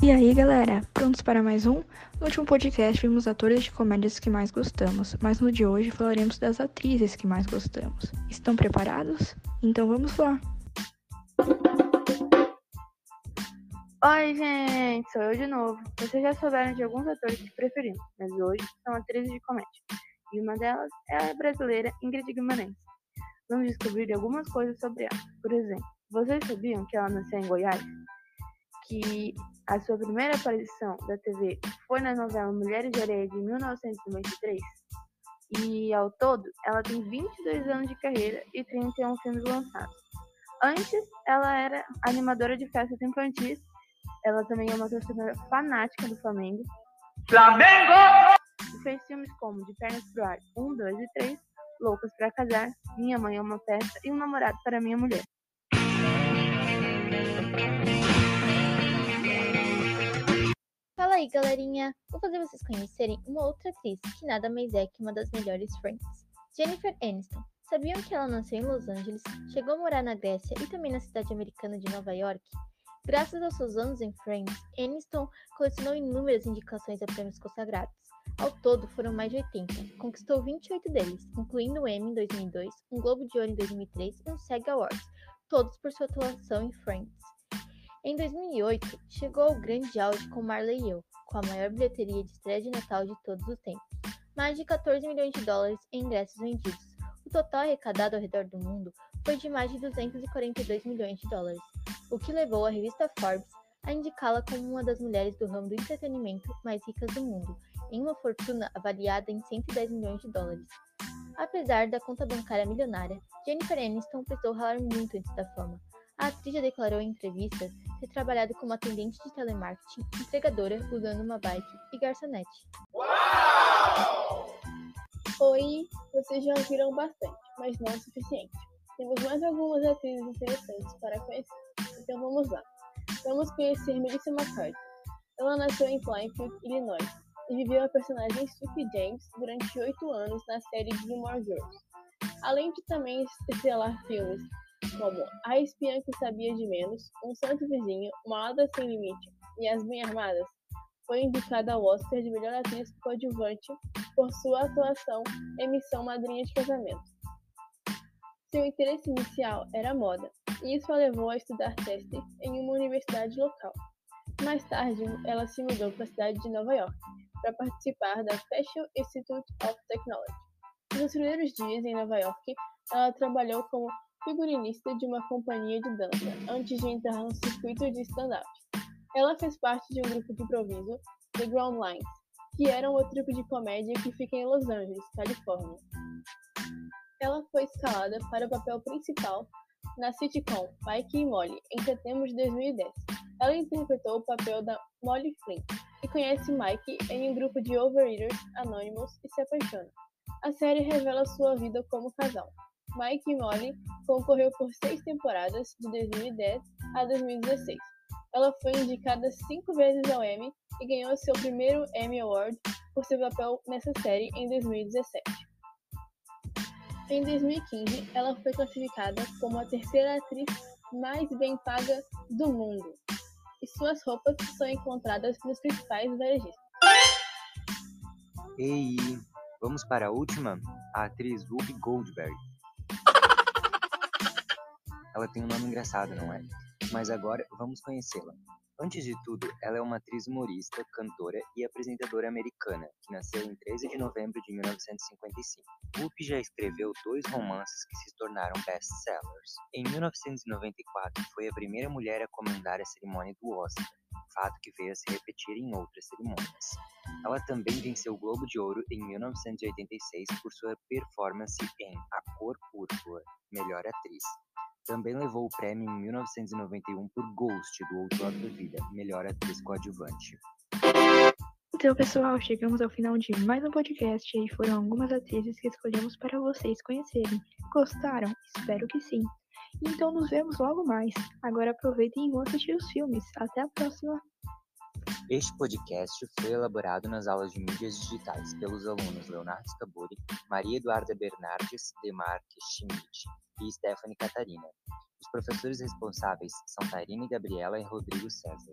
E aí, galera, prontos para mais um? No último podcast vimos atores de comédias que mais gostamos, mas no de hoje falaremos das atrizes que mais gostamos. Estão preparados? Então vamos lá! Oi, gente, sou eu de novo. Vocês já souberam de alguns atores que preferimos, mas hoje são atrizes de comédia. E uma delas é a brasileira Ingrid Guimarães. Vamos descobrir algumas coisas sobre ela. Por exemplo, vocês sabiam que ela nasceu em Goiás? Que a sua primeira aparição da TV foi na novela Mulheres de Areia de 1993? E ao todo, ela tem 22 anos de carreira e 31 filmes lançados. Antes, ela era animadora de festas infantis ela também é uma torcedora fanática do Flamengo. Flamengo! E fez filmes como De Pernas pro Ar 1, 2 e 3, Loucas para Casar, Minha Mãe é uma Festa e Um Namorado para Minha Mulher. Aí, galerinha! Vou fazer vocês conhecerem uma outra atriz que nada mais é que uma das melhores Friends, Jennifer Aniston. Sabiam que ela nasceu em Los Angeles, chegou a morar na Grécia e também na cidade americana de Nova York? Graças aos seus anos em Friends, Aniston colecionou inúmeras indicações a prêmios consagrados. Ao todo, foram mais de 80. Conquistou 28 deles, incluindo o Emmy em 2002, um Globo de Ouro em 2003 e um SEG Awards, todos por sua atuação em Friends. Em 2008, chegou ao grande auge com Marley e Eu, com a maior bilheteria de estreia de Natal de todos os tempos, mais de 14 milhões de dólares em ingressos vendidos. O total arrecadado ao redor do mundo foi de mais de 242 milhões de dólares, o que levou a revista Forbes a indicá-la como uma das mulheres do ramo do entretenimento mais ricas do mundo, em uma fortuna avaliada em 110 milhões de dólares. Apesar da conta bancária milionária, Jennifer Aniston precisou ralar muito antes da fama. A atriz já declarou em entrevistas ter trabalhado como atendente de telemarketing, entregadora usando uma bike e garçonete. Uau! Oi, vocês já ouviram bastante, mas não o suficiente. Temos mais algumas atrizes interessantes para conhecer. Então vamos lá. Vamos conhecer Melissa McCarthy. Ela nasceu em Plainfield, Illinois, e viveu a personagem Sophie James durante oito anos na série Gilmore Girls. Além de também estrelar filmes como A Espiã que Sabia de Menos, Um Santo Vizinho, Uma Hada Sem Limite e As Bem Armadas, foi indicada ao Oscar de Melhor Atriz Coadjuvante por sua atuação em Missão Madrinha de Casamento. Seu interesse inicial era moda, e isso a levou a estudar teste em uma universidade local. Mais tarde, ela se mudou para a cidade de Nova York para participar da Fashion Institute of Technology. Nos primeiros dias em Nova York, ela trabalhou como figurinista de uma companhia de dança antes de entrar no circuito de stand-up. Ela fez parte de um grupo de improviso, The Ground Lines, que era um trupe de comédia que fica em Los Angeles, Califórnia. Ela foi escalada para o papel principal na sitcom Mike e Molly em setembro de 2010. Ela interpretou o papel da Molly Flynn e conhece Mike em um grupo de overeaters anônimos e se apaixona. A série revela sua vida como casal. Mike e Molly concorreu por seis temporadas, de 2010 a 2016. Ela foi indicada cinco vezes ao Emmy e ganhou seu primeiro Emmy Award por seu papel nessa série em 2017. Em 2015, ela foi classificada como a terceira atriz mais bem paga do mundo, e suas roupas são encontradas nos principais varejistas. Ei, vamos para a última? A atriz Whoopi Goldberg. Ela tem um nome engraçado, não é? Mas agora vamos conhecê-la. Antes de tudo, ela é uma atriz humorista, cantora e apresentadora americana, que nasceu em 13 de novembro de 1955. Whoopi já escreveu dois romances que se tornaram best-sellers. Em 1994, foi a primeira mulher a comandar a cerimônia do Oscar, fato que veio a se repetir em outras cerimônias. Ela também venceu o Globo de Ouro em 1986 por sua performance em A Cor Púrpura, melhor atriz. Também levou o prêmio em 1991 por Ghost, do Outro Lado da Vida, melhor atriz coadjuvante. Então, pessoal, chegamos ao final de mais um podcast e foram algumas atrizes que escolhemos para vocês conhecerem. Gostaram? Espero que sim. Então, nos vemos logo mais. Agora aproveitem e vão assistir os filmes. Até a próxima! Este podcast foi elaborado nas aulas de mídias digitais pelos alunos Leonardo Scaburi, Maria Eduarda Bernardes, Demarque Schmidt e Stephanie Catarina. Os professores responsáveis são Tarine Gabriela e Rodrigo César.